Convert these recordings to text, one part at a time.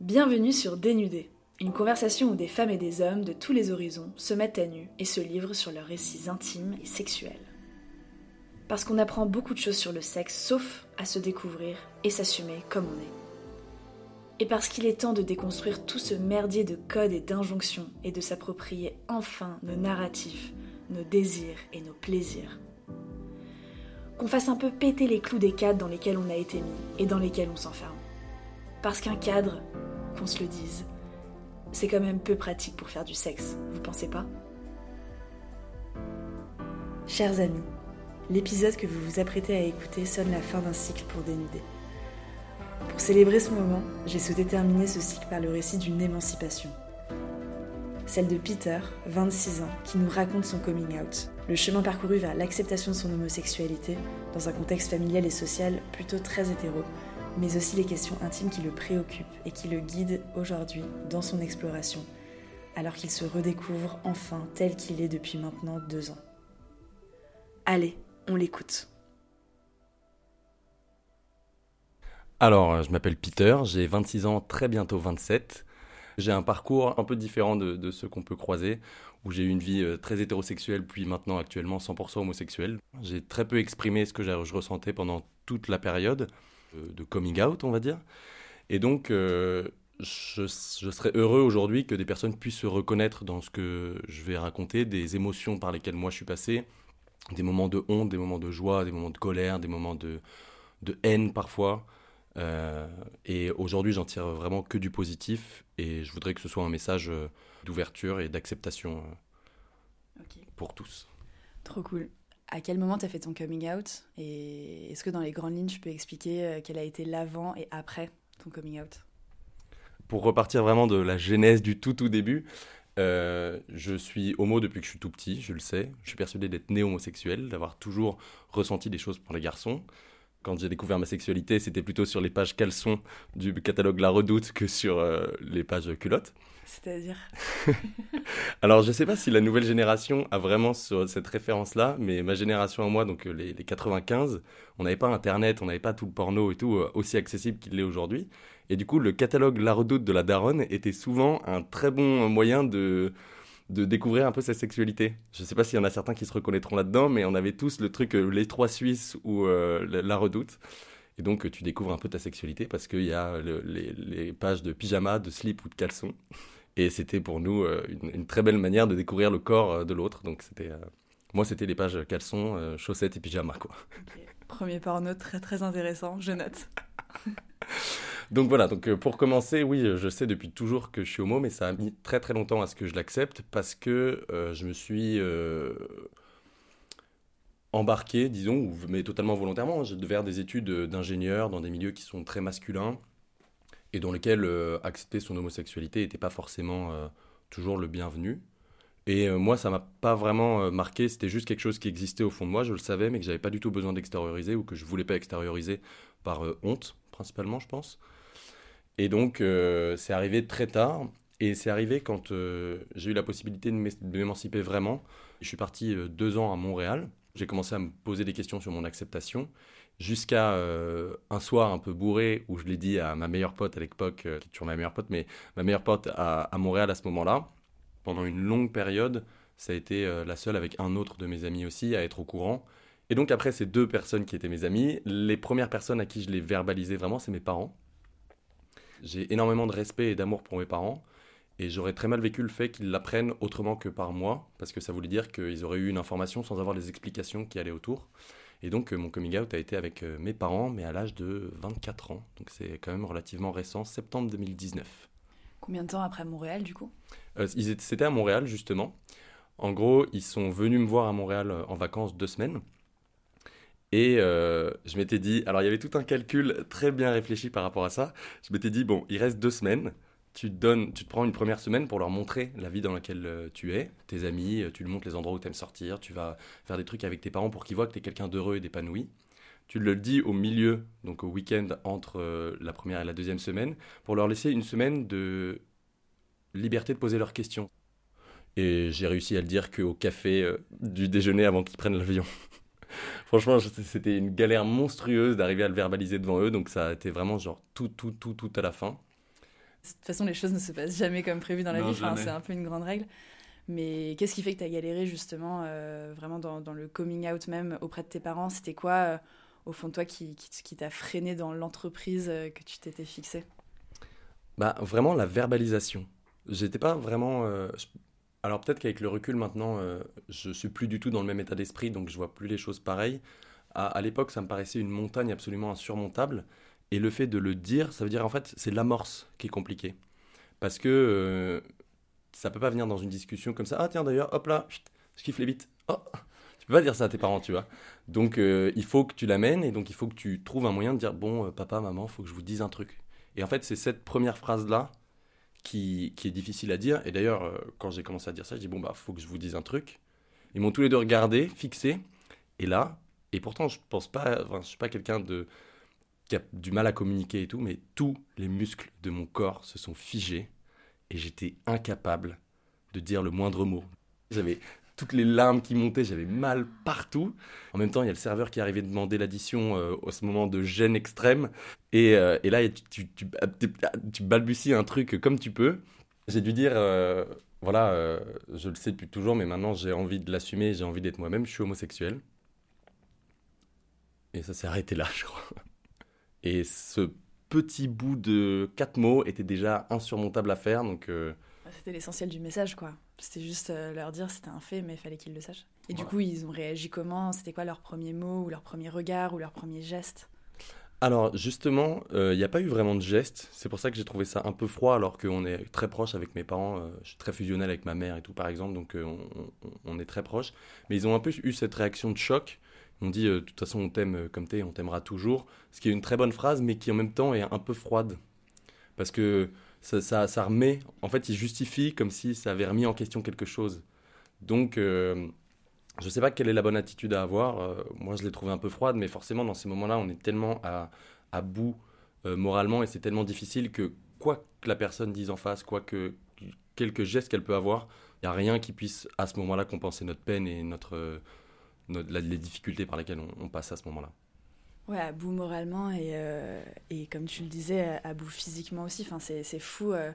Bienvenue sur Dénudé, une conversation où des femmes et des hommes de tous les horizons se mettent à nu et se livrent sur leurs récits intimes et sexuels. Parce qu'on apprend beaucoup de choses sur le sexe, sauf à se découvrir et s'assumer comme on est. Et parce qu'il est temps de déconstruire tout ce merdier de codes et d'injonctions et de s'approprier enfin nos narratifs, nos désirs et nos plaisirs. Qu'on fasse un peu péter les clous des cadres dans lesquels on a été mis et dans lesquels on s'enferme. Parce qu'un cadre, qu'on se le dise, c'est quand même peu pratique pour faire du sexe, vous pensez pas? Chers amis, l'épisode que vous vous apprêtez à écouter sonne la fin d'un cycle pour dénuder. Pour célébrer ce moment, j'ai souhaité terminer ce cycle par le récit d'une émancipation. Celle de Peter, 26 ans, qui nous raconte son coming out, le chemin parcouru vers l'acceptation de son homosexualité dans un contexte familial et social plutôt très hétéro, mais aussi les questions intimes qui le préoccupent et qui le guident aujourd'hui dans son exploration, alors qu'il se redécouvre enfin tel qu'il est depuis maintenant deux ans. Allez, on l'écoute. Alors, je m'appelle Peter, j'ai 26 ans, très bientôt 27. J'ai un parcours un peu différent de, ceux qu'on peut croiser, où j'ai eu une vie euh, très hétérosexuelle, puis maintenant actuellement 100% homosexuelle. J'ai très peu exprimé ce que je ressentais pendant toute la période de coming out, on va dire. Et donc, euh, je, je, serais heureux aujourd'hui que des personnes puissent se reconnaître dans ce que je vais raconter, des émotions par lesquelles moi je suis passé, des moments de honte, des moments de joie, des moments de colère, des moments de, de haine parfois. Euh, et aujourd'hui, j'en tire vraiment que du positif et je voudrais que ce soit un message euh, d'ouverture et d'acceptation okay. pour tous. Trop cool à quel moment tu as fait ton coming out Et est-ce que dans les grandes lignes, tu peux expliquer euh, quel a été l'avant et après ton coming out? Pour repartir vraiment de la genèse du tout tout début, euh, je suis homo depuis que je suis tout petit, je le sais. Je suis persuadé d'être né homosexuel, d'avoir toujours ressenti des choses pour les garçons. Quand j'ai découvert ma sexualité, c'était plutôt sur les pages caleçons du catalogue La Redoute que sur euh, les pages culottes. C'est-à-dire Alors, je ne sais pas si la nouvelle génération a vraiment cette référence-là, mais ma génération à moi, donc euh, les, les 95, on n'avait pas Internet, on n'avait pas tout le porno et tout euh, aussi accessible qu'il l'est aujourd'hui. Et du coup, le catalogue La Redoute de la Daronne était souvent un très bon moyen de, découvrir un peu sa sexualité. Je ne sais pas s'il y en a certains qui se reconnaîtront là-dedans, mais on avait tous le truc euh, Les Trois Suisses ou La Redoute. Et donc, tu découvres un peu ta sexualité parce qu'il y a le, les, les, pages de pyjama, de slip ou de caleçon. Et c'était pour nous euh, une, une, très belle manière de découvrir le corps euh, de l'autre. Donc c'était, euh, moi, c'était les pages caleçons, chaussettes et pyjama, quoi. Okay. Premier porno très très intéressant, je note. donc voilà, donc pour commencer, oui, je sais depuis toujours que je suis homo, mais ça a mis très très longtemps à ce que je l'accepte parce que euh, je me suis euh, embarqué, disons, mais totalement volontairement, vers des études d'ingénieur dans des milieux qui sont très masculins et dans lequel euh, accepter son homosexualité n'était pas forcément euh, toujours le bienvenu. Et euh, moi, ça m'a pas vraiment marqué, c'était juste quelque chose qui existait au fond de moi, je le savais, mais que j'avais pas du tout besoin d'extérioriser ou que je voulais pas extérioriser par honte, principalement, je pense. Et donc, c'est arrivé très tard, et c'est arrivé quand j'ai eu la possibilité de m'émanciper vraiment. Je suis parti deux ans à Montréal, j'ai commencé à me poser des questions sur mon acceptation, jusqu'à euh, un soir un peu bourré où je l'ai dit à ma meilleure pote à l'époque, euh, qui est toujours ma meilleure pote, mais ma meilleure pote à, Montréal à ce moment-là. Pendant une longue période, ça a été euh, la seule avec un autre de mes amis aussi à être au courant. Et donc après ces deux personnes qui étaient mes amis, les premières personnes à qui je l'ai verbalisé vraiment, c'est mes parents. J'ai énormément de respect et d'amour pour mes parents. Et j'aurais très mal vécu le fait qu'ils l'apprennent autrement que par moi, parce que ça voulait dire qu'ils auraient eu une information sans avoir les explications qui allaient autour. Et donc, euh, mon coming out a été avec euh, mes parents, mais à l'âge de 24 ans. Donc, c'est quand même relativement récent, septembre 2019. Combien de temps après Montréal, du coup? Euh, C'était à Montréal, justement. En gros, ils sont venus me voir à Montréal en vacances deux semaines. Et euh, je m'étais dit, alors il y avait tout un calcul très bien réfléchi par rapport à ça. Je m'étais dit, bon, il reste deux semaines tu te, donnes, tu te prends une première semaine pour leur montrer la vie dans laquelle euh, tu es, tes amis, euh, tu leur montres les endroits où tu aimes sortir, tu vas faire des trucs avec tes parents pour qu'ils voient que tu es quelqu'un d'heureux et d'épanoui. Tu le dis au milieu, donc au week-end entre euh, la première et la deuxième semaine, pour leur laisser une semaine de liberté de poser leurs questions. Et j'ai réussi à le dire qu'au café du déjeuner avant qu'ils prennent l'avion. Franchement, c'était une galère monstrueuse d'arriver à le verbaliser devant eux, donc ça a été vraiment genre tout, tout, tout, tout à la fin. De toute façon, les choses ne se passent jamais comme prévu dans la vie, c'est un peu une grande règle. Mais qu'est-ce qui fait que tu as galéré justement euh, vraiment dans, le coming out même auprès de tes parents? C'était quoi euh, au fond de toi qui, qui, t'a freiné dans l'entreprise euh, que tu t'étais fixé bah, Vraiment la verbalisation. J'étais pas vraiment... Alors peut-être qu'avec le recul maintenant, je suis plus du tout dans le même état d'esprit, donc je vois plus les choses pareilles. À, à l'époque, ça me paraissait une montagne absolument insurmontable. Et le fait de le dire, ça veut dire en fait, c'est l'amorce qui est compliquée. Parce que euh, ça peut pas venir dans une discussion comme ça. Ah tiens d'ailleurs, hop là, je kiffe les bites. Oh, tu peux pas dire ça à tes parents, tu vois. Donc euh, il faut que tu l'amènes et donc il faut que tu trouves un moyen de dire bon euh, papa, maman, faut que je vous dise un truc. Et en fait c'est cette première phrase là qui, qui est difficile à dire. Et d'ailleurs quand j'ai commencé à dire ça, je dis bon bah faut que je vous dise un truc. Ils m'ont tous les deux regardé, fixé. Et là, et pourtant je pense pas, enfin, je suis pas quelqu'un de qui a du mal à communiquer et tout, mais tous les muscles de mon corps se sont figés et j'étais incapable de dire le moindre mot. J'avais toutes les larmes qui montaient, j'avais mal partout. En même temps, il y a le serveur qui arrivait demander l'addition euh, au ce moment de gêne extrême. Et, euh, et là, tu, tu, tu, balbuties un truc comme tu peux. J'ai dû dire, euh, voilà, je le sais depuis toujours, mais maintenant j'ai envie de l'assumer, j'ai envie d'être moi-même, je suis homosexuel. Et ça s'est arrêté là, je crois. Et ce petit bout de quatre mots était déjà insurmontable à faire. Donc, euh, C'était l'essentiel du message, quoi. C'était juste euh, leur dire c'était un fait, mais il fallait qu'ils le sachent. Et du coup, ils ont réagi comment? C'était quoi leur premier mot, ou leur premier regard, ou leur premier geste? Alors justement, il euh, n'y a pas eu vraiment de geste. C'est pour ça que j'ai trouvé ça un peu froid alors qu'on est très proche avec mes parents. je suis très fusionnel avec ma mère et tout par exemple, donc on, on, est très proche. Mais ils ont un peu eu cette réaction de choc on dit, euh, de toute façon, on t'aime euh, comme t'es, on t'aimera toujours. Ce qui est une très bonne phrase, mais qui en même temps est un peu froide. Parce que ça, ça, remet, en fait, il justifie comme si ça avait remis en question quelque chose. Donc, euh, je ne sais pas quelle est la bonne attitude à avoir. moi, je l'ai trouvé un peu froide, mais forcément, dans ces moments-là, on est tellement à, à bout moralement et c'est tellement difficile que quoi que la personne dise en face, quoi que quelques gestes qu'elle peut avoir, il n'y a rien qui puisse à ce moment-là compenser notre peine et notre, les difficultés par lesquelles on, passe à ce moment-là. Ouais, à bout moralement et, euh, et comme tu le disais, à bout physiquement aussi. Enfin, c'est fou euh,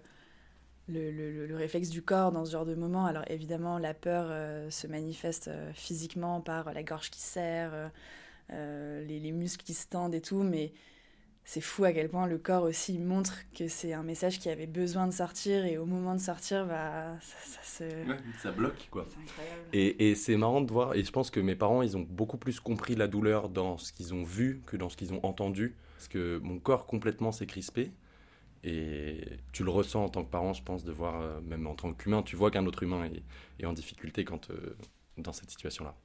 le, le, le, réflexe du corps dans ce genre de moment. Alors évidemment, la peur euh, se manifeste physiquement par la gorge qui serre, les, les, muscles qui se tendent et tout, mais c'est fou à quel point le corps aussi montre que c'est un message qui avait besoin de sortir et au moment de sortir, bah, ça, ça se... Ouais, ça bloque quoi. C'est incroyable. Et, et c'est marrant de voir, et je pense que mes parents, ils ont beaucoup plus compris la douleur dans ce qu'ils ont vu que dans ce qu'ils ont entendu. Parce que mon corps complètement s'est crispé. Et tu le ressens en tant que parent, je pense, de voir, euh, même en tant qu'humain, tu vois qu'un autre humain est, est, en difficulté quand, euh, dans cette situation-là.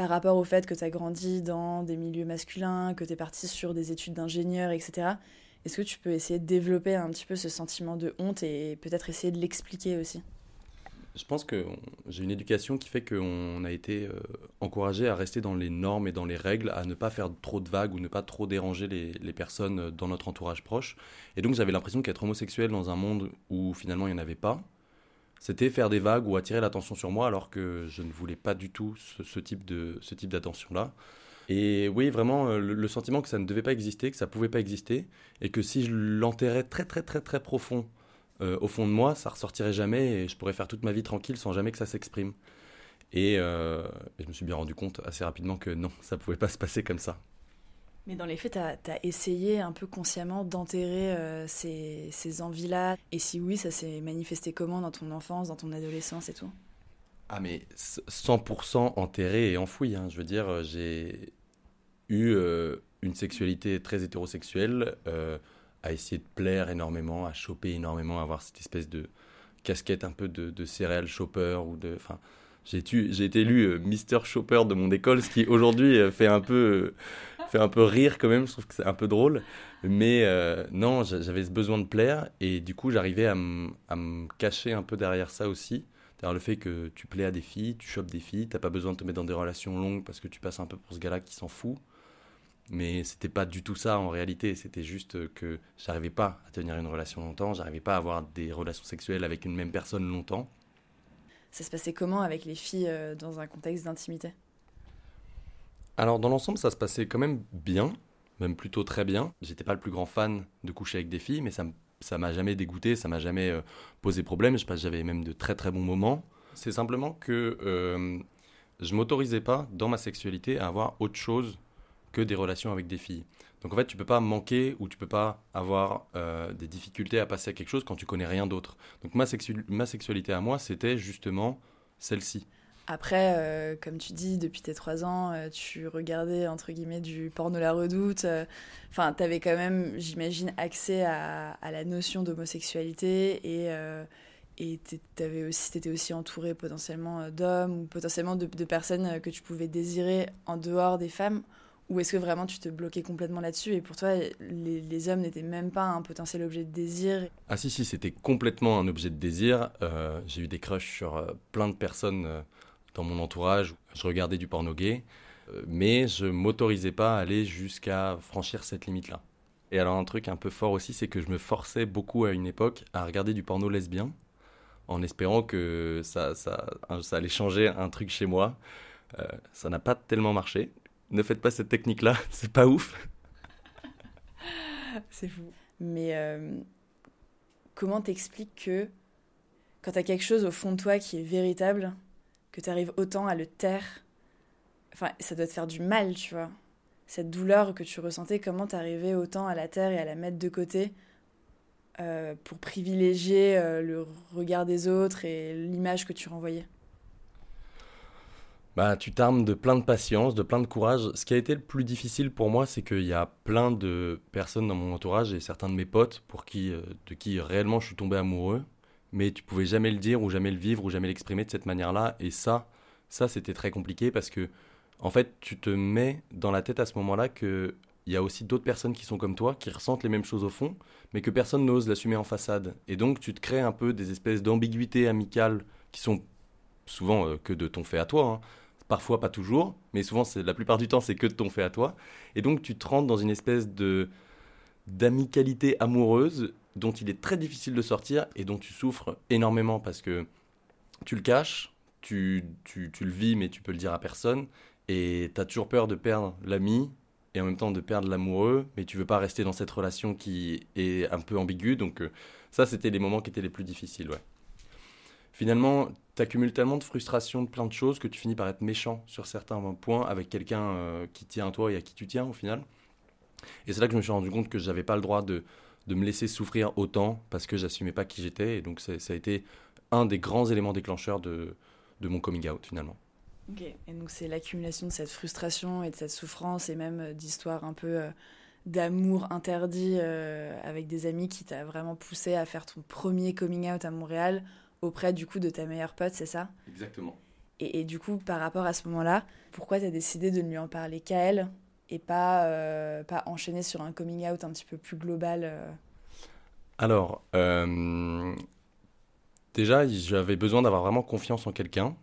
Par rapport au fait que tu as grandi dans des milieux masculins, que tu es parti sur des études d'ingénieur, etc. Est-ce que tu peux essayer de développer un petit peu ce sentiment de honte et peut-être essayer de l'expliquer aussi? Je pense que j'ai une éducation qui fait qu'on a été euh, encouragé à rester dans les normes et dans les règles, à ne pas faire trop de vagues ou ne pas trop déranger les, les personnes dans notre entourage proche. Et donc j'avais l'impression qu'être homosexuel dans un monde où finalement il n'y en avait pas, c'était faire des vagues ou attirer l'attention sur moi alors que je ne voulais pas du tout ce, type d'attention là. Et oui, vraiment euh, le, sentiment que ça ne devait pas exister, que ça pouvait pas exister et que si je l'enterrais très très très très profond euh, au fond de moi, ça ressortirait jamais et je pourrais faire toute ma vie tranquille sans jamais que ça s'exprime. Et, euh, je me suis bien rendu compte assez rapidement que non, ça pouvait pas se passer comme ça. Mais dans les faits, tu as, essayé un peu consciemment d'enterrer euh, ces, envies-là. Et si oui, ça s'est manifesté comment dans ton enfance, dans ton adolescence et tout? Ah mais 100% enterré et enfoui. Hein. Je veux dire, euh, j'ai eu euh, une sexualité très hétérosexuelle, à essayer de plaire énormément, à choper énormément, à avoir cette espèce de casquette un peu de, de céréales shopper ou de... Enfin, j'ai été élu Mister Shopper de mon école, ce qui aujourd'hui fait un peu fait un peu rire quand même, je trouve que c'est un peu drôle. Mais euh, non, j'avais ce besoin de plaire et du coup j'arrivais à, me cacher un peu derrière ça aussi. Derrière le fait que tu plais à des filles, tu chopes des filles, t'as pas besoin de te mettre dans des relations longues parce que tu passes un peu pour ce gars-là qui s'en fout. Mais c'était pas du tout ça en réalité, c'était juste que j'arrivais pas à tenir une relation longtemps, j'arrivais pas à avoir des relations sexuelles avec une même personne longtemps. ça se passait comment avec les filles euh, dans un contexte d'intimité? Alors dans l'ensemble, ça se passait quand même bien, même plutôt très bien. J'étais pas le plus grand fan de coucher avec des filles, mais ça ça m'a jamais dégoûté, ça m'a jamais euh, posé problème. Je pense j'avais même de très très bons moments. C'est simplement que euh, je m'autorisais pas dans ma sexualité à avoir autre chose que des relations avec des filles. Donc en fait, tu peux pas manquer ou tu peux pas avoir euh, des difficultés à passer à quelque chose quand tu connais rien d'autre. Donc ma, ma sexualité à moi, c'était justement celle-ci. Après, euh, comme tu dis, depuis tes trois ans, euh, tu regardais entre guillemets du porno la redoute. Enfin, tu avais quand même, j'imagine, accès à, la notion d'homosexualité et et tu aussi, étais aussi entouré potentiellement d'hommes ou potentiellement de, personnes que tu pouvais désirer en dehors des femmes ou est-ce que vraiment tu te bloquais complètement là-dessus et pour toi, les, hommes n'étaient même pas un potentiel objet de désir? Ah si, si, c'était complètement un objet de désir. Euh, j'ai eu des crushs sur euh, plein de personnes euh, dans mon entourage. Je regardais du porno gay, mais je m'autorisais pas à aller jusqu'à franchir cette limite-là. Et alors un truc un peu fort aussi, c'est que je me forçais beaucoup à une époque à regarder du porno lesbien, en espérant que ça, ça, ça allait changer un truc chez moi. ça n'a pas tellement marché ne faites pas cette technique-là, c'est pas ouf. c'est fou. Mais euh, comment t'expliques que quand t'as quelque chose au fond de toi qui est véritable, que t'arrives autant à le taire, enfin, ça doit te faire du mal, tu vois. Cette douleur que tu ressentais, comment t'arrivais autant à la taire et à la mettre de côté euh, pour privilégier euh, le regard des autres et l'image que tu renvoyais? Bah, tu t'armes de plein de patience, de plein de courage. Ce qui a été le plus difficile pour moi, c'est qu'il y a plein de personnes dans mon entourage et certains de mes potes pour qui, euh, de qui réellement je suis tombé amoureux, mais tu pouvais jamais le dire ou jamais le vivre ou jamais l'exprimer de cette manière-là. Et ça, ça c'était très compliqué parce que, en fait, tu te mets dans la tête à ce moment-là que il y a aussi d'autres personnes qui sont comme toi, qui ressentent les mêmes choses au fond, mais que personne n'ose l'assumer en façade. Et donc, tu te crées un peu des espèces d'ambiguïtés amicales qui sont souvent euh, que de ton fait à toi. Hein parfois pas toujours, mais souvent la plupart du temps c'est que de ton fait à toi. Et donc tu te rentres dans une espèce de d'amicalité amoureuse dont il est très difficile de sortir et dont tu souffres énormément parce que tu le caches, tu, tu, tu le vis mais tu peux le dire à personne et tu as toujours peur de perdre l'ami et en même temps de perdre l'amoureux, mais tu veux pas rester dans cette relation qui est un peu ambiguë. Donc euh, ça, c'était les moments qui étaient les plus difficiles. Ouais finalement, tu accumules tellement de frustration de plein de choses que tu finis par être méchant sur certains points avec quelqu'un euh, qui tient à toi et à qui tu tiens au final. Et c'est là que je me suis rendu compte que je n'avais pas le droit de, de, me laisser souffrir autant parce que j'assumais pas qui j'étais. Et donc ça, a été un des grands éléments déclencheurs de, de mon coming out finalement. Ok, et donc c'est l'accumulation de cette frustration et de cette souffrance et même euh, d'histoires un peu euh, d'amour interdit avec des amis qui t'a vraiment poussé à faire ton premier coming out à Montréal auprès du coup de ta meilleure pote, c'est ça? Exactement. Et, du coup, par rapport à ce moment-là, pourquoi tu as décidé de ne lui en parler qu'à elle? Et pas, euh, pas enchaîner sur un coming out un petit peu plus global euh Alors, euh, déjà, j'avais besoin d'avoir vraiment confiance en quelqu'un.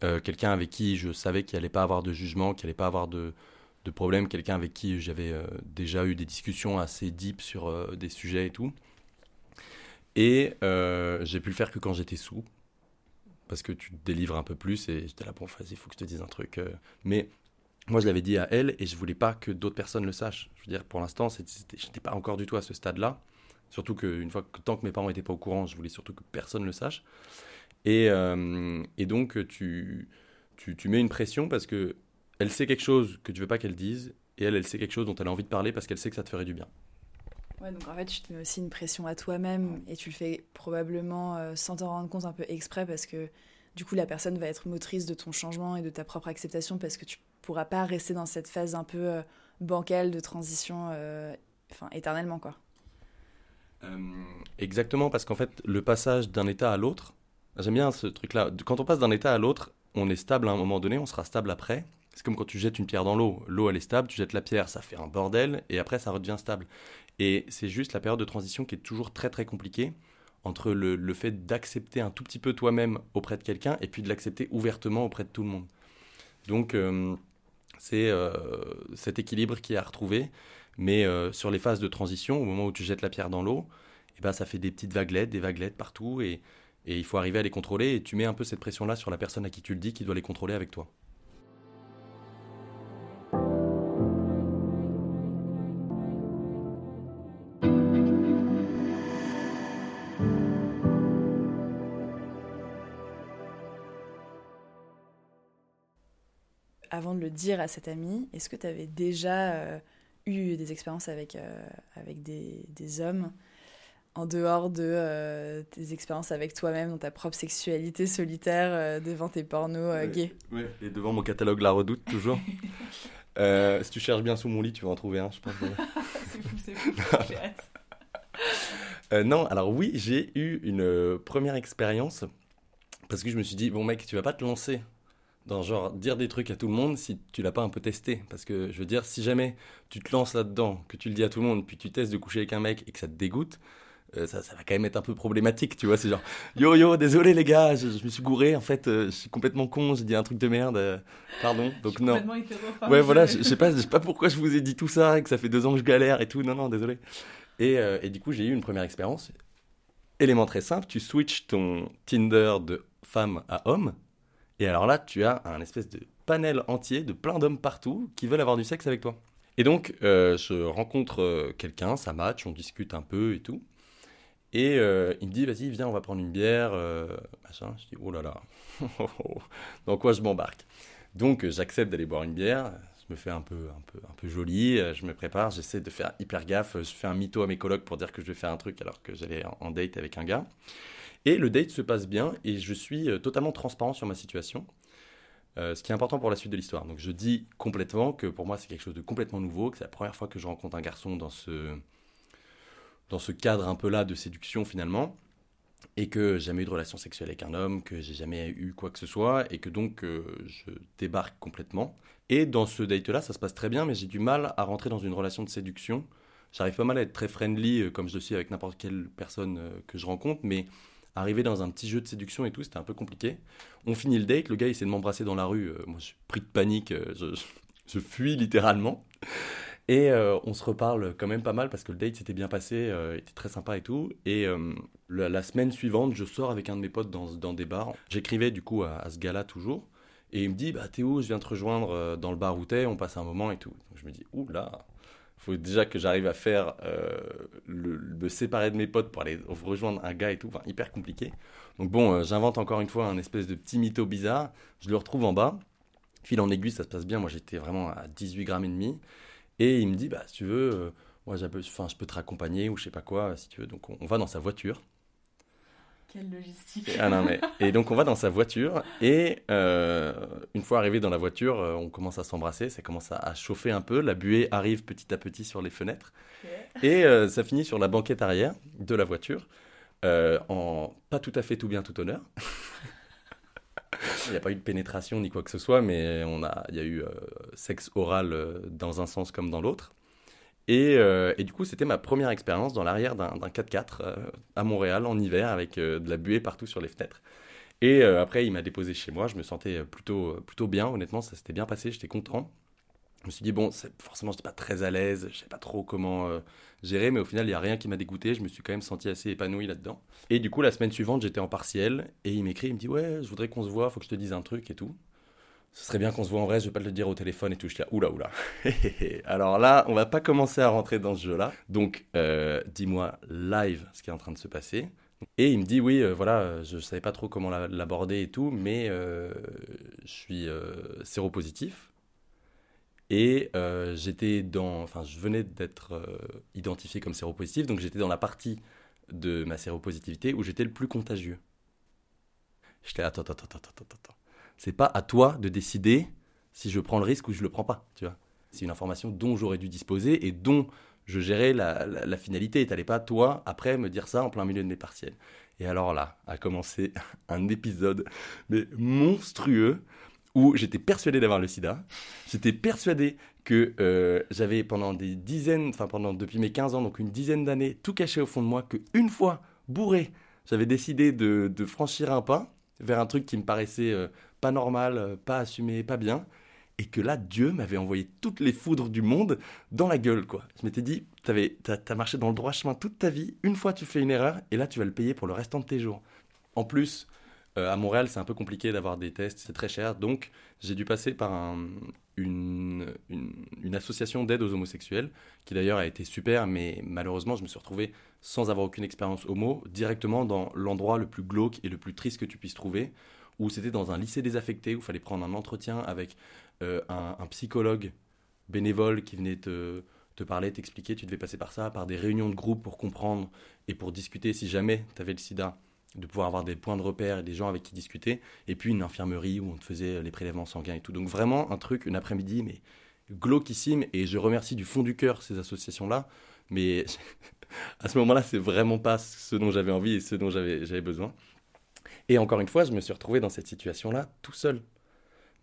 quelqu'un avec qui je savais qu'il allait pas avoir de jugement, qu'il allait pas avoir de, de problème, quelqu'un avec qui j'avais déjà eu des discussions assez deep sur des sujets et tout. Et j'ai pu le faire que quand j'étais sous, parce que tu te délivres un peu plus et j'étais là, bon, vas-y, il faut que je te dise un truc. Mais moi, je l'avais dit à elle et je voulais pas que d'autres personnes le sachent. Je veux dire, pour l'instant, je n'étais pas encore du tout à ce stade-là. Surtout qu'une fois que tant que mes parents n'étaient pas au courant, je voulais surtout que personne le sache. Et, euh, donc, tu, mets une pression parce que elle sait quelque chose que tu veux pas qu'elle dise et elle, elle sait quelque chose dont elle a envie de parler parce qu'elle sait que ça te ferait du bien. Ouais, donc en fait, tu te mets aussi une pression à toi-même et tu le fais probablement euh, sans t'en rendre compte un peu exprès parce que du coup, la personne va être motrice de ton changement et de ta propre acceptation parce que tu pourras pas rester dans cette phase un peu euh, bancale de transition euh, éternellement, quoi. exactement, parce qu'en fait, le passage d'un état à l'autre, j'aime bien ce truc-là. Quand on passe d'un état à l'autre, on est stable à un moment donné, on sera stable après. C'est comme quand tu jettes une pierre dans l'eau. L'eau, elle est stable, tu jettes la pierre, ça fait un bordel, et après, ça redevient stable. Et c'est juste la période de transition qui est toujours très très compliquée entre le, fait d'accepter un tout petit peu toi-même auprès de quelqu'un et puis de l'accepter ouvertement auprès de tout le monde. Donc euh, c'est euh, cet équilibre qui est à retrouver. Mais euh, sur les phases de transition, au moment où tu jettes la pierre dans l'eau, eh ben, ça fait des petites vaguelettes, des vaguelettes partout. Et, Et il faut arriver à les contrôler et tu mets un peu cette pression-là sur la personne à qui tu le dis qui doit les contrôler avec toi. Avant de le dire à cet ami, est-ce que tu avais déjà euh, eu des expériences avec, euh, avec des, des hommes en dehors de euh, tes expériences avec toi-même, dans ta propre sexualité solitaire devant tes pornos gays? Ouais, et devant mon catalogue La Redoute, toujours. si tu cherches bien sous mon lit, tu vas en trouver un, je pense. c'est fou, c'est fou, j'ai hâte. non, alors oui, j'ai eu une première expérience parce que je me suis dit, bon mec, tu vas pas te lancer dans genre dire des trucs à tout le monde si tu l'as pas un peu testé. Parce que je veux dire, si jamais tu te lances là-dedans, que tu le dis à tout le monde, puis tu testes de coucher avec un mec et que ça te dégoûte, euh, ça, ça, va quand même être un peu problématique, tu vois. C'est genre, yo yo, désolé les gars, je, je me suis gouré, en fait, euh, je suis complètement con, j'ai dit un truc de merde, euh, pardon. Donc non. Ouais, voilà, je, je sais pas, je sais pas pourquoi je vous ai dit tout ça, que ça fait deux ans que je galère et tout. Non, non, désolé. Et, et du coup, j'ai eu une première expérience. Élément très simple, tu switches ton Tinder de femme à homme, et alors là, tu as un espèce de panel entier de plein d'hommes partout qui veulent avoir du sexe avec toi. Et donc, euh, je rencontre quelqu'un, ça match, on discute un peu et tout. Et euh, il me dit, vas-y, viens, on va prendre une bière, euh, machin. Je dis, oh là là, dans quoi je m'embarque? Donc, j'accepte d'aller boire une bière. Je me fais un peu, un peu, un peu joli. Je me prépare. J'essaie de faire hyper gaffe. Je fais un mytho à mes colocs pour dire que je vais faire un truc alors que j'allais en date avec un gars. Et le date se passe bien et je suis euh, totalement transparent sur ma situation. Euh, ce qui est important pour la suite de l'histoire. Donc je dis complètement que pour moi c'est quelque chose de complètement nouveau, que c'est la première fois que je rencontre un garçon dans ce, dans ce cadre un peu là de séduction finalement, et que j'ai jamais eu de relation sexuelle avec un homme, que j'ai jamais eu quoi que ce soit, et que donc euh, je débarque complètement. Et dans ce date-là, ça se passe très bien, mais j'ai du mal à rentrer dans une relation de séduction. J'arrive pas mal à être très friendly, comme je le suis avec n'importe quelle personne que je rencontre, mais arriver dans un petit jeu de séduction et tout, c'était un peu compliqué. On finit le date, le gars essaie de m'embrasser dans la rue, moi je suis pris de panique, je, je fuis littéralement. Et euh, on se reparle quand même pas mal parce que le date s'était bien passé, euh, était très sympa et tout. Et euh, la, semaine suivante, je sors avec un de mes potes dans, dans des bars. J'écrivais du coup à, ce gars-là toujours. Et il me dit, bah Théo, je viens te rejoindre euh, dans le bar où t'es, on passe un moment et tout. Donc je me dis, ouh là, faut déjà que j'arrive à faire, euh, me séparer de mes potes pour aller rejoindre un gars et tout. Enfin, hyper compliqué. Donc bon, euh, j'invente encore une fois un espèce de petit mytho bizarre. Je le retrouve en bas. Fil en aiguille, ça se passe bien. Moi, j'étais vraiment à 18 grammes et demi. Et il me dit, bah, si tu veux, euh, moi, je peux te raccompagner ou je sais pas quoi, si tu veux. Donc, on, on va dans sa voiture. Quelle logistique. Et, ah non, mais, et donc, on va dans sa voiture. Et euh, une fois arrivé dans la voiture, euh, on commence à s'embrasser. Ça commence à, chauffer un peu. La buée arrive petit à petit sur les fenêtres. Okay. Et euh, ça finit sur la banquette arrière de la voiture. euh, en pas tout à fait tout bien, tout honneur. Il n'y a pas eu de pénétration ni quoi que ce soit, mais on a, il y a eu sexe oral dans un sens comme dans l'autre. Et, euh, et, du coup, c'était ma première expérience dans l'arrière d'un 4x4 euh, à Montréal en hiver avec euh, de la buée partout sur les fenêtres. Et après, il m'a déposé chez moi. Je me sentais plutôt, plutôt bien. Honnêtement, ça s'était bien passé. J'étais content. Je me suis dit, bon, forcément, je n'étais pas très à l'aise. Je ne sais pas trop comment gérer. Mais au final, il n'y a rien qui m'a dégoûté. Je me suis quand même senti assez épanoui là-dedans. Et du coup, la semaine suivante, j'étais en partiel. Et il m'écrit, il me dit, ouais, je voudrais qu'on se voit. Faut que je te dise un truc et tout ce serait bien qu'on se voit en vrai, je vais pas te le dire au téléphone et tout. Je dis, oula, oula. Alors là, on va pas commencer à rentrer dans ce jeu-là. Donc, euh, dis-moi live ce qui est en train de se passer. Et il me dit, oui, euh, voilà, je savais pas trop comment l'aborder et tout, mais euh, je suis séropositif. Et j'étais dans. Enfin, je venais d'être identifié comme séropositif, donc j'étais dans la partie de ma séropositivité où j'étais le plus contagieux. J'étais, attends, attends, attends, attends, attends c'est pas à toi de décider si je prends le risque ou je le prends pas, tu vois. C'est une information dont j'aurais dû disposer et dont je gérais la, finalité. Et t'allais pas, toi, après, me dire ça en plein milieu de mes partiels. Et alors là, a commencé un épisode monstrueux où j'étais persuadé d'avoir le sida. J'étais persuadé que euh, j'avais pendant des dizaines, enfin pendant depuis mes 15 ans, donc une dizaine d'années, tout caché au fond de moi, qu'une fois bourré, j'avais décidé de, de, franchir un pas vers un truc qui me paraissait euh, pas normal, euh, pas assumé, pas bien. Et que là, Dieu m'avait envoyé toutes les foudres du monde dans la gueule, quoi. Je m'étais dit, tu as, as, marché dans le droit chemin toute ta vie, une fois tu fais une erreur, et là tu vas le payer pour le restant de tes jours. en plus, euh, à Montréal, c'est un peu compliqué d'avoir des tests, c'est très cher. Donc, j'ai dû passer par une, association d'aide aux homosexuels, qui d'ailleurs a été super, mais malheureusement, je me suis retrouvé sans avoir aucune expérience homo, directement dans l'endroit le plus glauque et le plus triste que tu puisses trouver, où c'était dans un lycée désaffecté, où il fallait prendre un entretien avec euh, un, psychologue bénévole qui venait te, te parler, t'expliquer, tu devais passer par ça, par des réunions de groupe pour comprendre et pour discuter si jamais tu avais le sida de pouvoir avoir des points de repère et des gens avec qui discuter, et puis une infirmerie où on te faisait les prélèvements sanguins et tout. Donc vraiment un truc, une après-midi, mais glauquissime, et je remercie du fond du cœur ces associations-là, mais à ce moment-là, c'est vraiment pas ce dont j'avais envie et ce dont j'avais besoin. Et encore une fois, je me suis retrouvé dans cette situation-là tout seul.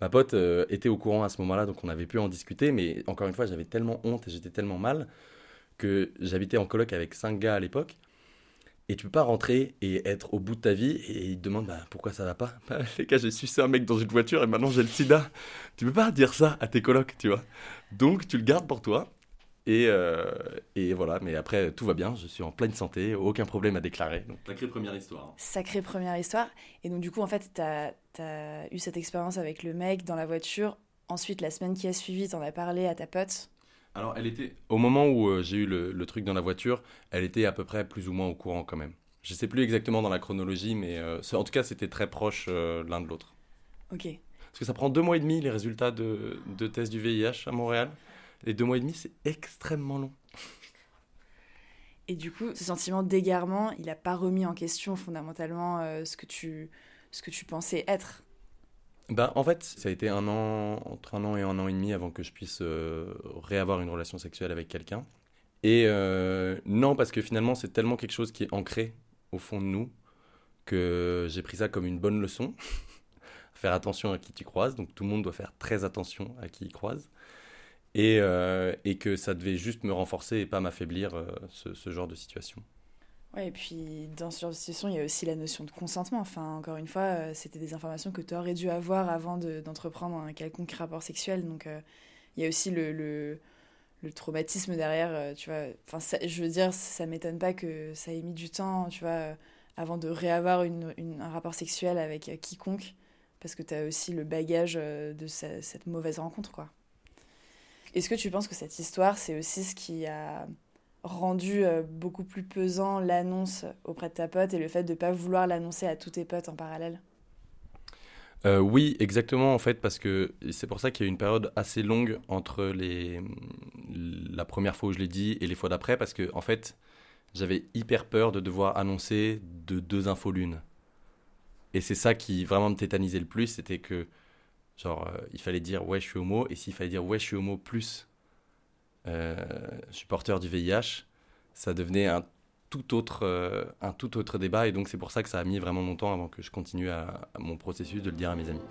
Ma pote euh, était au courant à ce moment-là, donc on avait pu en discuter, mais encore une fois, j'avais tellement honte et j'étais tellement mal que j'habitais en coloc avec cinq gars à l'époque. Et tu peux pas rentrer et être au bout de ta vie et ils te demandent bah, pourquoi ça va pas? Bah, les gars, j'ai sucé un mec dans une voiture et maintenant j'ai le sida. Tu peux pas dire ça à tes colocs, tu vois. Donc tu le gardes pour toi. Et, euh, et voilà, mais après tout va bien, je suis en pleine santé, aucun problème à déclarer. Donc, sacrée première histoire. Sacrée première histoire. Et donc du coup, en fait, tu as, as, eu cette expérience avec le mec dans la voiture. Ensuite, la semaine qui a suivi, tu en as parlé à ta pote. Alors, elle était. Au moment où euh, j'ai eu le, truc dans la voiture, elle était à peu près plus ou moins au courant quand même. Je sais plus exactement dans la chronologie, mais euh, en tout cas, c'était très proche euh, l'un de l'autre. Ok. Parce que ça prend deux mois et demi les résultats de, de test du VIH à Montréal. Et deux mois et demi, c'est extrêmement long. Et du coup, ce sentiment d'égarement, il n'a pas remis en question fondamentalement ce, que tu, ce que tu pensais être? Bah, en fait, ça a été un an, entre un an et un an et demi avant que je puisse euh, réavoir une relation sexuelle avec quelqu'un. Et euh, non, parce que finalement, c'est tellement quelque chose qui est ancré au fond de nous que j'ai pris ça comme une bonne leçon. faire attention à qui tu croises. Donc tout le monde doit faire très attention à qui il croise. Et, euh, et que ça devait juste me renforcer et pas m'affaiblir ce, ce genre de situation. Ouais, et puis dans ce genre de situation, il y a aussi la notion de consentement. Enfin, encore une fois, euh, c'était des informations que tu aurais dû avoir avant d'entreprendre un quelconque rapport sexuel. Donc, euh, il y a aussi le, le, traumatisme derrière, euh, tu vois. Enfin, je veux dire, ça m'étonne pas que ça ait mis du temps, tu vois, avant de réavoir une, un rapport sexuel avec quiconque, parce que tu as aussi le bagage de cette mauvaise rencontre, quoi. Est-ce que tu penses que cette histoire, c'est aussi ce qui a rendu euh, beaucoup plus pesant l'annonce auprès de ta pote et le fait de ne pas vouloir l'annoncer à tous tes potes en parallèle? Euh, oui, exactement, en fait, parce que c'est pour ça qu'il y a eu une période assez longue entre la première fois où je l'ai dit et les fois d'après, parce que, en fait, j'avais hyper peur de devoir annoncer de deux infos l'une. Et c'est ça qui vraiment me tétanisait le plus, c'était que, genre, euh, il fallait dire ouais, je suis homo, et s'il fallait dire ouais, je suis homo plus euh, je suis porteur du VIH, ça devenait un tout autre, euh, un tout autre débat. Et donc c'est pour ça que ça a mis vraiment longtemps avant que je continue à, mon processus de le dire à mes amis.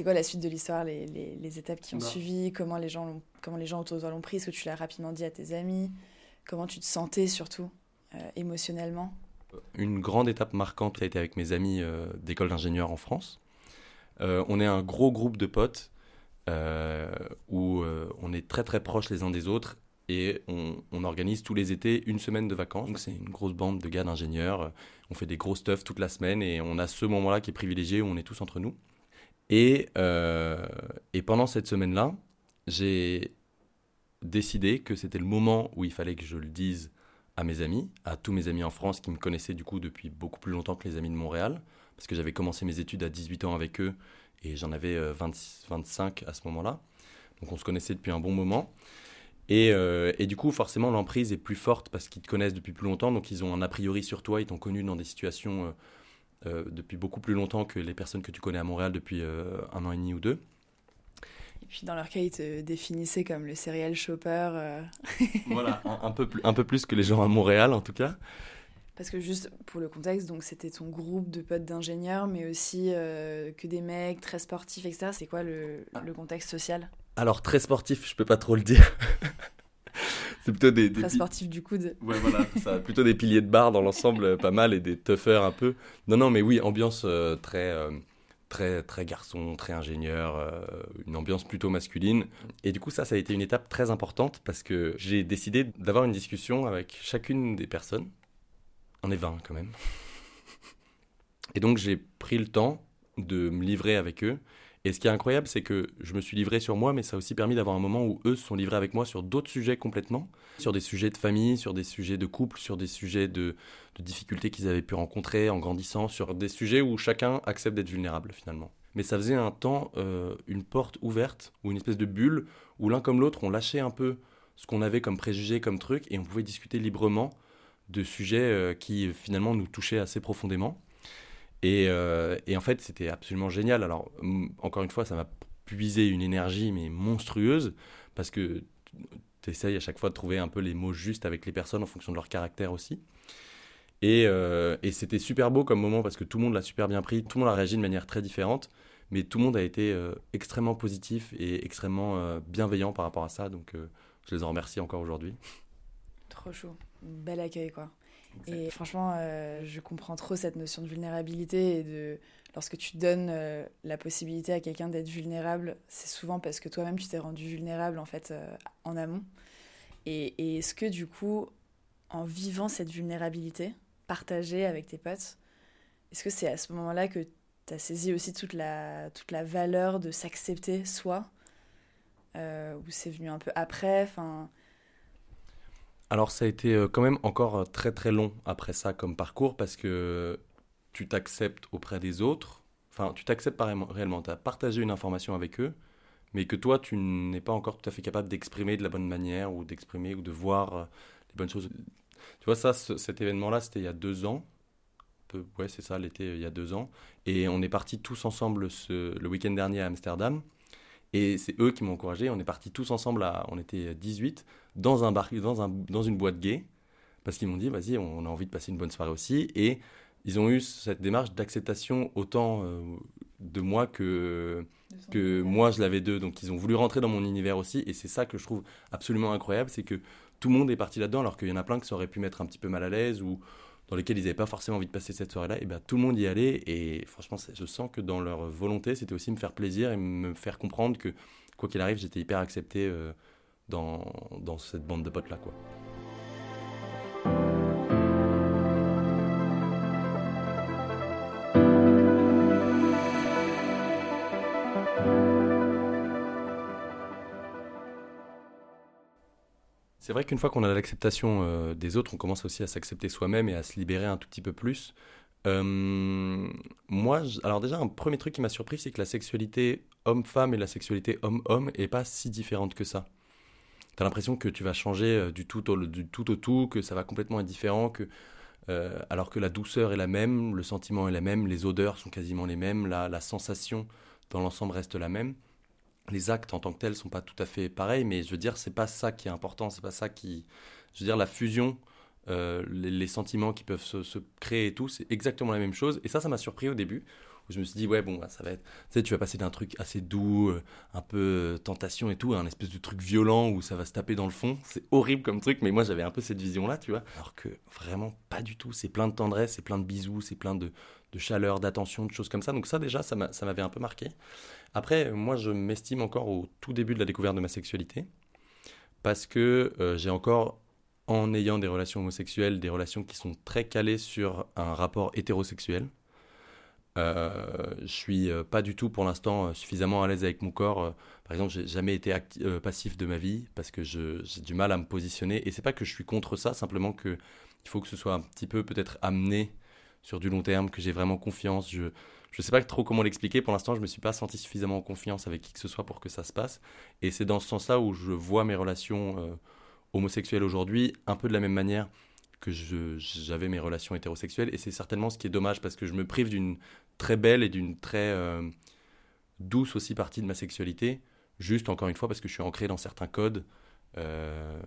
C'est quoi la suite de l'histoire, les, les, étapes qui ont bah. suivi, comment les gens, comment les gens autour de toi l'ont pris, est-ce que tu l'as rapidement dit à tes amis? Comment tu te sentais surtout euh, émotionnellement? Une grande étape marquante ça a été avec mes amis euh, d'école d'ingénieur en France. Euh, on est un gros groupe de potes où on est très très proches les uns des autres et on, organise tous les étés une semaine de vacances. Donc c'est une grosse bande de gars d'ingénieurs. On fait des gros stuff toute la semaine et on a ce moment-là qui est privilégié où on est tous entre nous. Et, et pendant cette semaine-là, j'ai décidé que c'était le moment où il fallait que je le dise à mes amis, à tous mes amis en France qui me connaissaient du coup depuis beaucoup plus longtemps que les amis de Montréal, parce que j'avais commencé mes études à 18 ans avec eux et j'en avais 26, euh, 25 à ce moment-là. Donc on se connaissait depuis un bon moment. Et, euh, et du coup, forcément, l'emprise est plus forte parce qu'ils te connaissent depuis plus longtemps, donc ils ont un a priori sur toi, ils t'ont connu dans des situations euh, depuis beaucoup plus longtemps que les personnes que tu connais à Montréal depuis un an et demi ou deux puis dans leur cas, ils te définissaient comme le serial shopper. Euh. voilà, un, peu plus, un peu plus que les gens à Montréal en tout cas. Parce que juste pour le contexte, donc c'était ton groupe de potes d'ingénieurs, mais aussi euh, que des mecs très sportifs, etc. C'est quoi le, le, contexte social? Alors très sportif, je peux pas trop le dire. c'est plutôt des, très sportifs du coude. Ouais, voilà, ça, plutôt des piliers de bar dans l'ensemble, pas mal, et des toughers un peu. Non, non, mais oui, ambiance euh, très très, très garçon, très ingénieur, euh, une ambiance plutôt masculine. Et du coup, ça, ça a été une étape très importante parce que j'ai décidé d'avoir une discussion avec chacune des personnes. On est 20 quand même. Et donc, j'ai pris le temps de me livrer avec eux et ce qui est incroyable, c'est que je me suis livré sur moi, mais ça a aussi permis d'avoir un moment où eux se sont livrés avec moi sur d'autres sujets complètement, sur des sujets de famille, sur des sujets de couple, sur des sujets de, difficultés qu'ils avaient pu rencontrer en grandissant, sur des sujets où chacun accepte d'être vulnérable finalement. Mais ça faisait un temps euh, une porte ouverte ou une espèce de bulle où l'un comme l'autre on lâchait un peu ce qu'on avait comme préjugés, comme trucs, et on pouvait discuter librement de sujets euh, qui finalement nous touchaient assez profondément. Euh, et, en fait, c'était absolument génial. Alors, encore une fois, ça m'a puisé une énergie, mais monstrueuse, parce que tu essayes à chaque fois de trouver un peu les mots justes avec les personnes en fonction de leur caractère aussi. Et, euh, et c'était super beau comme moment parce que tout le monde l'a super bien pris, tout le monde a réagi de manière très différente, mais tout le monde a été euh, extrêmement positif et extrêmement bienveillant par rapport à ça. Donc, je les en remercie encore aujourd'hui. Trop chaud. Bel accueil, quoi. Et franchement, euh, je comprends trop cette notion de vulnérabilité et de lorsque tu donnes euh, la possibilité à quelqu'un d'être vulnérable, c'est souvent parce que toi-même tu t'es rendu vulnérable en fait euh, en amont. Et, est-ce que du coup, en vivant cette vulnérabilité partagée avec tes potes, est-ce que c'est à ce moment-là que tu as saisi aussi toute la, toute la valeur de s'accepter soi Ou c'est venu un peu après? Alors ça a été euh, quand même encore euh, très très long après ça comme parcours parce que tu t'acceptes auprès des autres, enfin tu t'acceptes réellement, tu as partagé une information avec eux, mais que toi tu n'es pas encore tout à fait capable d'exprimer de la bonne manière ou d'exprimer ou de voir euh, les bonnes choses. Tu vois ça, cet événement-là c'était il y a deux ans, ouais c'est ça l'été il y a deux ans, et on est partis tous ensemble le week-end dernier à Amsterdam. Et c'est eux qui m'ont encouragé. On est partis tous ensemble, on était 18, dans, un bar, dans, un, dans une boîte gay, parce qu'ils m'ont dit, vas-y, on a envie de passer une bonne soirée aussi. Et ils ont eu cette démarche d'acceptation autant euh, de moi que, que moi je l'avais d'eux. Donc ils ont voulu rentrer dans mon univers aussi. Et c'est ça que je trouve absolument incroyable, c'est que tout le monde est parti là-dedans, alors qu'il y en a plein qui ça aurait pu mettre un petit peu mal à l'aise ou dans lesquels ils n'avaient pas forcément envie de passer cette soirée-là, et bien tout le monde y allait. Et franchement, je sens que dans leur volonté, c'était aussi me faire plaisir et me faire comprendre que, quoi qu'il arrive, j'étais hyper accepté euh, dans, cette bande de potes-là. C'est vrai qu'une fois qu'on a l'acceptation euh, des autres, on commence aussi à s'accepter soi-même et à se libérer un tout petit peu plus. Euh, moi, alors déjà, un premier truc qui m'a surpris, c'est que la sexualité homme-femme et la sexualité homme-homme est pas si différente que ça. Tu as l'impression que tu vas changer euh, du tout, au, tout que ça va complètement être différent, que, alors que la douceur est la même, le sentiment est la même, les odeurs sont quasiment les mêmes, la, sensation dans l'ensemble reste la même les actes en tant que tels sont pas tout à fait pareils, mais je veux dire, c'est pas ça qui est important, c'est pas ça qui. Je veux dire, la fusion, euh, les, sentiments qui peuvent se, créer et tout, c'est exactement la même chose. Et ça, ça m'a surpris au début, je me suis dit, ouais, bon, bah, ça va être. Tu sais, tu vas passer d'un truc assez doux, euh, un peu euh, tentation et tout, à un espèce de truc violent où ça va se taper dans le fond. C'est horrible comme truc, mais moi, j'avais un peu cette vision-là, tu vois. Alors que vraiment, pas du tout. C'est plein de tendresse, c'est plein de bisous, c'est plein de, de chaleur, d'attention, de choses comme ça. Donc, ça, déjà, ça m'avait un peu marqué. Après, moi, je m'estime encore au tout début de la découverte de ma sexualité, parce que euh, j'ai encore, en ayant des relations homosexuelles, des relations qui sont très calées sur un rapport hétérosexuel. Euh, je suis euh, pas du tout pour l'instant suffisamment à l'aise avec mon corps. Par exemple, j'ai jamais été passif de ma vie parce que j'ai du mal à me positionner. Et c'est pas que je suis contre ça, simplement que il faut que ce soit un petit peu peut-être amené sur du long terme, que j'ai vraiment confiance. Je, je sais pas trop comment l'expliquer. Pour l'instant, je me suis pas senti suffisamment en confiance avec qui que ce soit pour que ça se passe. Et c'est dans ce sens-là où je vois mes relations euh, homosexuelles aujourd'hui un peu de la même manière que j'avais mes relations hétérosexuelles. Et c'est certainement ce qui est dommage parce que je me prive d'une très belle et d'une très euh, douce aussi partie de ma sexualité. Juste, encore une fois, parce que je suis ancré dans certains codes. Euh,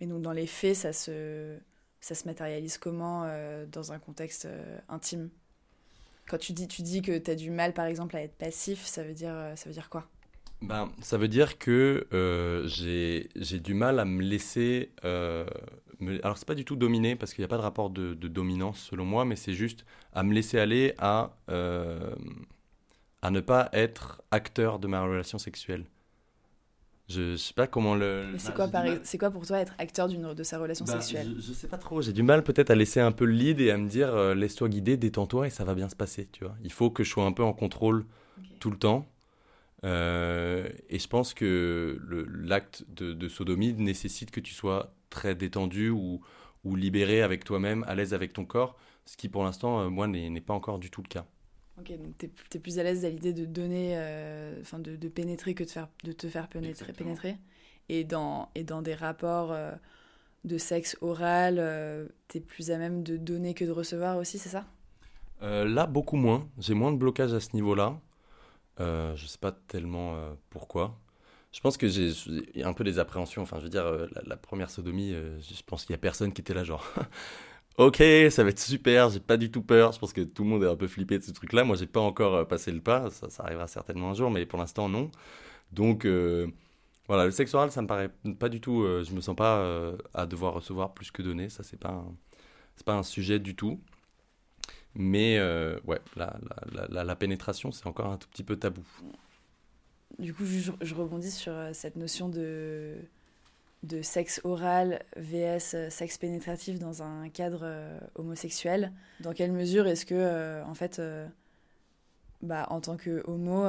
Mais donc, dans les faits, ça se, ça se matérialise comment dans un contexte intime? Quand tu dis, tu dis que tu as du mal, par exemple, à être passif, ça veut dire, ça veut dire quoi? Ben, Ça veut dire que euh, j'ai du mal à me laisser euh, me... alors c'est pas du tout dominer parce qu'il n'y a pas de rapport de, dominance selon moi, mais c'est juste à me laisser aller à à ne pas être acteur de ma relation sexuelle. Je, sais pas comment le. c'est quoi, c'est quoi pour toi être acteur d'une de sa relation bah, sexuelle je, je, sais pas trop. J'ai du mal peut-être à laisser un peu le lead et à me dire euh, laisse-toi guider, détends-toi et ça va bien se passer. Tu vois. Il faut que je sois un peu en contrôle tout le temps. Euh, et je pense que l'acte de, de, sodomie nécessite que tu sois très détendu ou, ou libéré avec toi-même, à l'aise avec ton corps, ce qui pour l'instant, euh, moi, n'est pas encore du tout le cas. Ok, donc tu es, plus à l'aise à l'idée de donner, euh, enfin de, de, pénétrer que de, faire, de te faire pénétrer. pénétrer. Et, dans, et dans des rapports euh, de sexe oral, euh, tu es plus à même de donner que de recevoir aussi, c'est ça? Là, beaucoup moins. J'ai moins de blocage à ce niveau-là. je sais pas tellement pourquoi. Je pense que j'ai un peu des appréhensions. Enfin, je veux dire, la, la première sodomie, je pense qu'il y a personne qui était là, genre. ok, ça va être super, j'ai pas du tout peur. Je pense que tout le monde est un peu flippé de ce truc-là. Moi, j'ai pas encore euh, passé le pas, ça, arrivera certainement un jour, mais pour l'instant, non. Donc, euh, voilà, le sexe oral, ça me paraît pas du tout. Euh, je me sens pas à devoir recevoir plus que donner. Ça, c'est pas, pas un sujet du tout. Mais ouais, la, la, la, pénétration, c'est encore un tout petit peu tabou. Du coup, je rebondis sur cette notion de sexe oral vs euh, sexe pénétratif dans un cadre euh, homosexuel. Dans quelle mesure est-ce que, euh, en fait, bah, en tant que homo,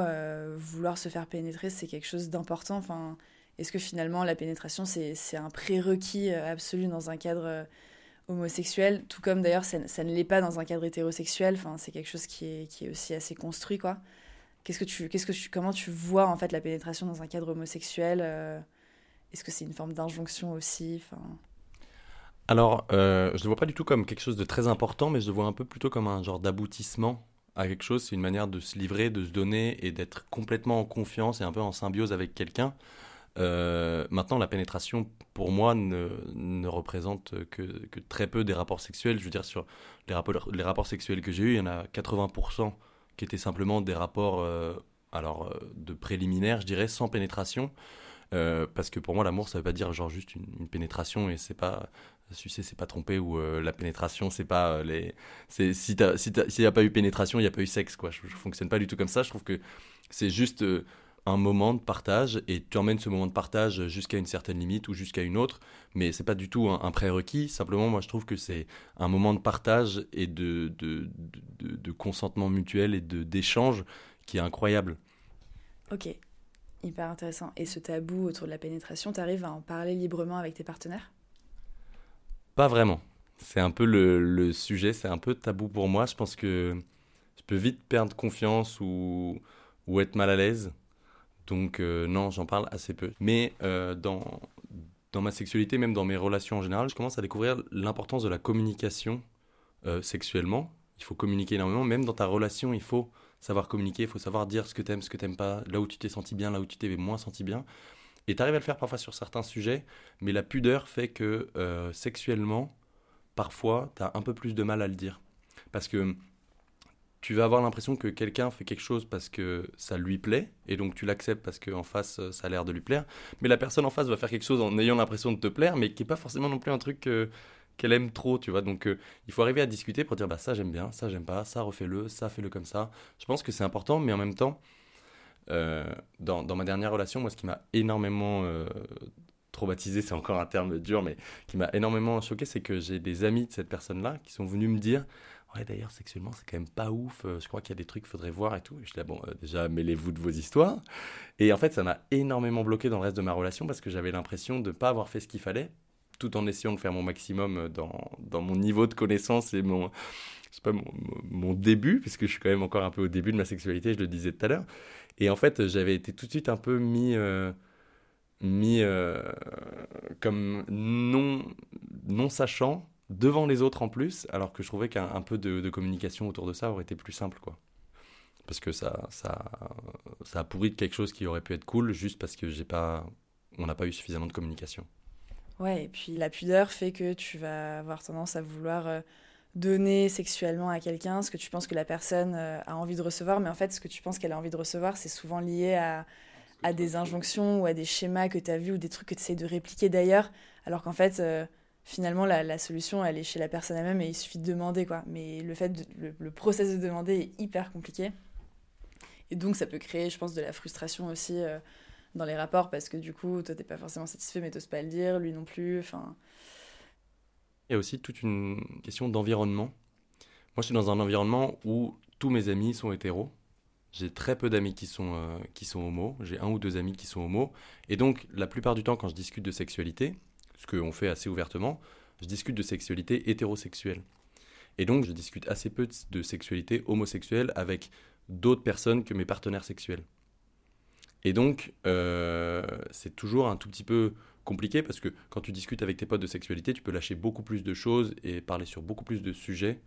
vouloir se faire pénétrer, c'est quelque chose d'important? Enfin, Est-ce que finalement la pénétration, c'est un prérequis absolu dans un cadre homosexuel, tout comme d'ailleurs ça, ne l'est pas dans un cadre hétérosexuel, enfin, c'est quelque chose qui est, qui est aussi assez construit. quoi. Qu'est-ce que tu, qu'est-ce que tu, comment tu vois en fait la pénétration dans un cadre homosexuel est-ce que c'est une forme d'injonction aussi enfin... Alors, euh, je ne le vois pas du tout comme quelque chose de très important, mais je le vois un peu plutôt comme un genre d'aboutissement à quelque chose. C'est une manière de se livrer, de se donner et d'être complètement en confiance et un peu en symbiose avec quelqu'un. Euh, maintenant, la pénétration, pour moi, ne, ne représente que, que, très peu des rapports sexuels. Je veux dire, sur les rapports, les rapports sexuels que j'ai eus, il y en a 80% qui étaient simplement des rapports euh, alors, euh, de préliminaires, je dirais, sans pénétration. Euh, parce que pour moi, l'amour, ça veut pas dire genre juste une, pénétration et c'est pas sucer, c'est pas tromper ou la pénétration, c'est pas les. C'est si s'il n'y a pas eu pénétration, il n'y a pas eu sexe quoi. Je, je, fonctionne pas du tout comme ça. Je trouve que c'est juste un moment de partage et tu emmènes ce moment de partage jusqu'à une certaine limite ou jusqu'à une autre, mais c'est pas du tout un, prérequis. Simplement, moi, je trouve que c'est un moment de partage et de, de, de, de consentement mutuel et d'échange qui est incroyable. Ok, Hyper intéressant. Et ce tabou autour de la pénétration, tu arrives à en parler librement avec tes partenaires? Pas vraiment. C'est un peu le, le sujet, c'est un peu tabou pour moi. Je pense que je peux vite perdre confiance ou, ou être mal à l'aise. Donc euh, non, j'en parle assez peu. Mais euh, dans, dans ma sexualité, même dans mes relations en général, je commence à découvrir l'importance de la communication euh, sexuellement. Il faut communiquer énormément. Même dans ta relation, il faut savoir communiquer, il faut savoir dire ce que t'aimes, ce que t'aimes pas, là où tu t'es senti bien, là où tu t'es moins senti bien. Et tu arrives à le faire parfois sur certains sujets, mais la pudeur fait que sexuellement, parfois, tu as un peu plus de mal à le dire. Parce que tu vas avoir l'impression que quelqu'un fait quelque chose parce que ça lui plaît, et donc tu l'acceptes parce qu'en face, ça a l'air de lui plaire. Mais la personne en face va faire quelque chose en ayant l'impression de te plaire, mais qui n'est pas forcément non plus un truc qu'elle aime trop, tu vois. Donc, euh, il faut arriver à discuter pour dire, bah ça j'aime bien, ça j'aime pas, ça refais-le, ça fais-le comme ça. Je pense que c'est important, mais en même temps, euh, dans, dans, ma dernière relation, moi, ce qui m'a énormément euh, traumatisé, c'est encore un terme dur, mais qui m'a énormément choqué, c'est que j'ai des amis de cette personne-là qui sont venus me dire, ouais d'ailleurs sexuellement c'est quand même pas ouf, je crois qu'il y a des trucs qu'il faudrait voir et tout. Et je dis, bon, déjà mêlez-vous de vos histoires. Et en fait, ça m'a énormément bloqué dans le reste de ma relation parce que j'avais l'impression de ne pas avoir fait ce qu'il fallait tout en essayant de faire mon maximum dans, dans mon niveau de connaissance et mon, je pas, mon, début, puisque je suis quand même encore un peu au début de ma sexualité, je le disais tout à l'heure. Et en fait, j'avais été tout de suite un peu mis, euh, mis euh, comme non, non sachant devant les autres en plus, alors que je trouvais qu'un peu de, de, communication autour de ça aurait été plus simple, quoi. Parce que ça, ça, ça a pourri de quelque chose qui aurait pu être cool, juste parce que j'ai pas, on n'a pas eu suffisamment de communication. Ouais, et puis la pudeur fait que tu vas avoir tendance à vouloir euh, donner sexuellement à quelqu'un ce que tu penses que la personne euh, a envie de recevoir, mais en fait, ce que tu penses qu'elle a envie de recevoir, c'est souvent lié à, à, des injonctions ou à des schémas que tu as vus ou des trucs que tu essayes de répliquer d'ailleurs, alors qu'en fait, euh, finalement, la, solution, elle est chez la personne elle-même et il suffit de demander, quoi. Mais le fait, le, process de demander est hyper compliqué. Et donc, ça peut créer, je pense, de la frustration aussi euh, dans les rapports parce que du coup, toi, t'es pas forcément satisfait, mais t'oses pas le dire, lui non plus. Enfin. Il y a aussi toute une question d'environnement. Moi, je suis dans un environnement où tous mes amis sont hétéros. J'ai très peu d'amis qui sont, euh, qui sont homos. J'ai un ou deux amis qui sont homos. Et donc, la plupart du temps, quand je discute de sexualité, ce qu'on fait assez ouvertement, je discute de sexualité hétérosexuelle. Et donc, je discute assez peu de sexualité homosexuelle avec d'autres personnes que mes partenaires sexuels. Et donc, euh, c'est toujours un tout petit peu compliqué parce que quand tu discutes avec tes potes de sexualité, tu peux lâcher beaucoup plus de choses et parler sur beaucoup plus de sujets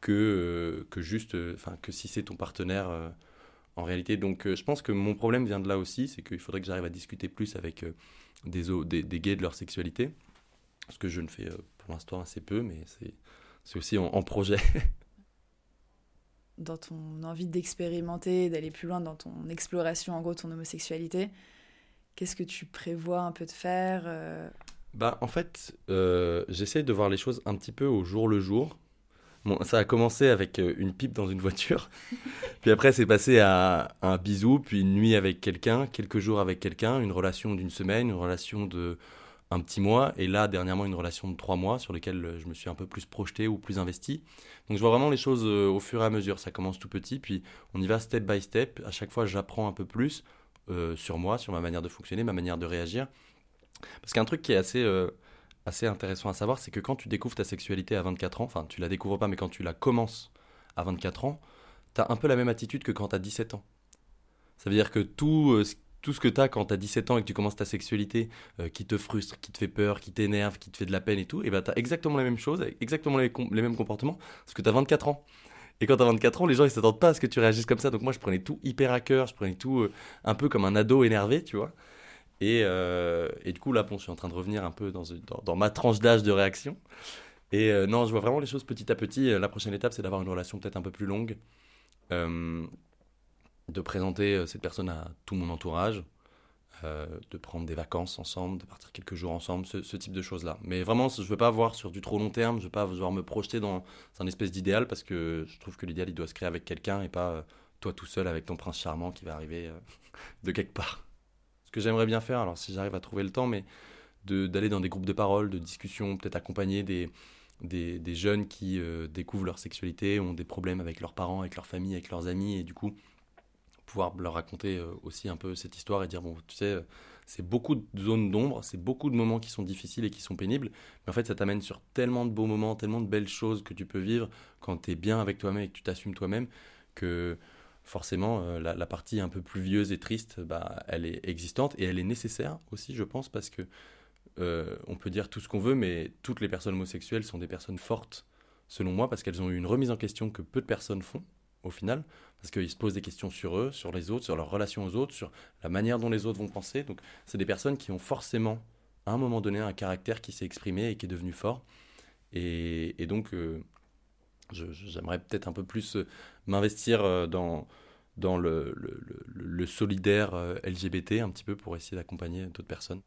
que, euh, que juste, euh, enfin, que si c'est ton partenaire en réalité. Donc, je pense que mon problème vient de là aussi, c'est qu'il faudrait que j'arrive à discuter plus avec des, des, des, gays de leur sexualité, ce que je ne fais pour l'instant assez peu, mais c'est aussi en projet. dans ton envie d'expérimenter, d'aller plus loin dans ton exploration, en gros, ton homosexualité, qu'est-ce que tu prévois un peu de faire euh? Bah, en fait, euh, j'essaie de voir les choses un petit peu au jour le jour. Bon, ça a commencé avec euh, une pipe dans une voiture, puis après c'est passé à un bisou, puis une nuit avec quelqu'un, quelques jours avec quelqu'un, une relation d'une semaine, une relation de un petit mois, et là dernièrement une relation de trois mois sur lesquelles je me suis un peu plus projeté ou plus investi. Donc je vois vraiment les choses euh, au fur et à mesure. Ça commence tout petit, puis on y va step by step. À chaque fois, j'apprends un peu plus euh, sur moi, sur ma manière de fonctionner, ma manière de réagir. Parce qu'un truc qui est assez, euh, assez intéressant à savoir, c'est que quand tu découvres ta sexualité à 24 ans, enfin tu la découvres pas, mais quand tu la commences à 24 ans, tu as un peu la même attitude que quand tu as 17 ans. Ça veut dire que tout ce tout ce que tu as quand tu as 17 ans et que tu commences ta sexualité euh, qui te frustre, qui te fait peur, qui t'énerve, qui te fait de la peine et tout, et ben tu as exactement la même chose, exactement les, mêmes comportements, parce que tu as 24 ans. Et quand tu as 24 ans, les gens ils s'attendent pas à ce que tu réagisses comme ça. Donc moi je prenais tout hyper à cœur, je prenais tout euh, un peu comme un ado énervé, tu vois. Et, euh, et, du coup là, bon, je suis en train de revenir un peu dans, dans, ma tranche d'âge de réaction. Et non, je vois vraiment les choses petit à petit. La prochaine étape, c'est d'avoir une relation peut-être un peu plus longue de présenter euh, cette personne à tout mon entourage, euh, de prendre des vacances ensemble, de partir quelques jours ensemble, ce, type de choses-là. Mais vraiment, je ne veux pas voir sur du trop long terme, je ne veux pas vouloir me projeter dans un espèce d'idéal, parce que je trouve que l'idéal, il doit se créer avec quelqu'un et pas euh, toi tout seul avec ton prince charmant qui va arriver de quelque part. Que j'aimerais bien faire, alors si j'arrive à trouver le temps, mais d'aller dans des groupes de parole, de discussion, peut-être accompagner des, des, jeunes qui découvrent leur sexualité, ont des problèmes avec leurs parents, avec leur famille, avec leurs amis, et du coup pouvoir leur raconter euh, aussi un peu cette histoire et dire bon tu sais c'est beaucoup de zones d'ombre c'est beaucoup de moments qui sont difficiles et qui sont pénibles mais en fait ça t'amène sur tellement de beaux moments tellement de belles choses que tu peux vivre quand tu es bien avec toi-même et que tu t'assumes toi-même que forcément euh, la, partie un peu pluvieuse et triste bah elle est existante et elle est nécessaire aussi je pense parce que euh, on peut dire tout ce qu'on veut mais toutes les personnes homosexuelles sont des personnes fortes selon moi parce qu'elles ont eu une remise en question que peu de personnes font au final, parce qu'ils se posent des questions sur eux, sur les autres, sur leur relation aux autres, sur la manière dont les autres vont penser. Donc, c'est des personnes qui ont forcément, à un moment donné, un caractère qui s'est exprimé et qui est devenu fort. Et, donc, euh, j'aimerais peut-être un peu plus euh, m'investir euh, dans, dans le, le, solidaire LGBT, un petit peu, pour essayer d'accompagner d'autres personnes.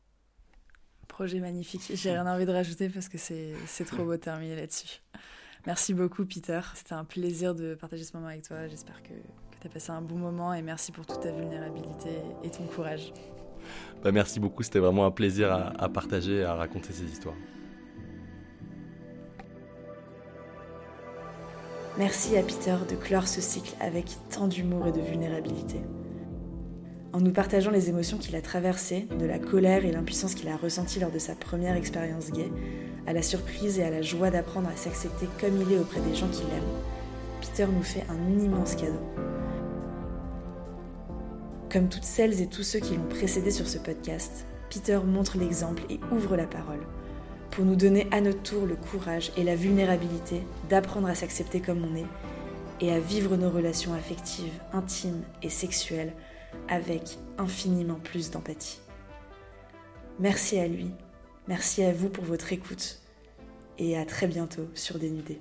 Projet magnifique. J'ai rien envie de rajouter parce que c'est trop beau de terminer là-dessus. Merci beaucoup, Peter. C'était un plaisir de partager ce moment avec toi. J'espère que, tu as passé un bon moment et merci pour toute ta vulnérabilité et ton courage. Bah, merci beaucoup, c'était vraiment un plaisir à, à partager et à raconter ces histoires. Merci à Peter de clore ce cycle avec tant d'humour et de vulnérabilité. En nous partageant les émotions qu'il a traversées, de la colère et l'impuissance qu'il a ressentie lors de sa première expérience gay, à la surprise et à la joie d'apprendre à s'accepter comme il est auprès des gens qu'il aime, Peter nous fait un immense cadeau. Comme toutes celles et tous ceux qui l'ont précédé sur ce podcast, Peter montre l'exemple et ouvre la parole pour nous donner à notre tour le courage et la vulnérabilité d'apprendre à s'accepter comme on est et à vivre nos relations affectives, intimes et sexuelles avec infiniment plus d'empathie. Merci à lui Merci à vous pour votre écoute et à très bientôt sur Dénudé.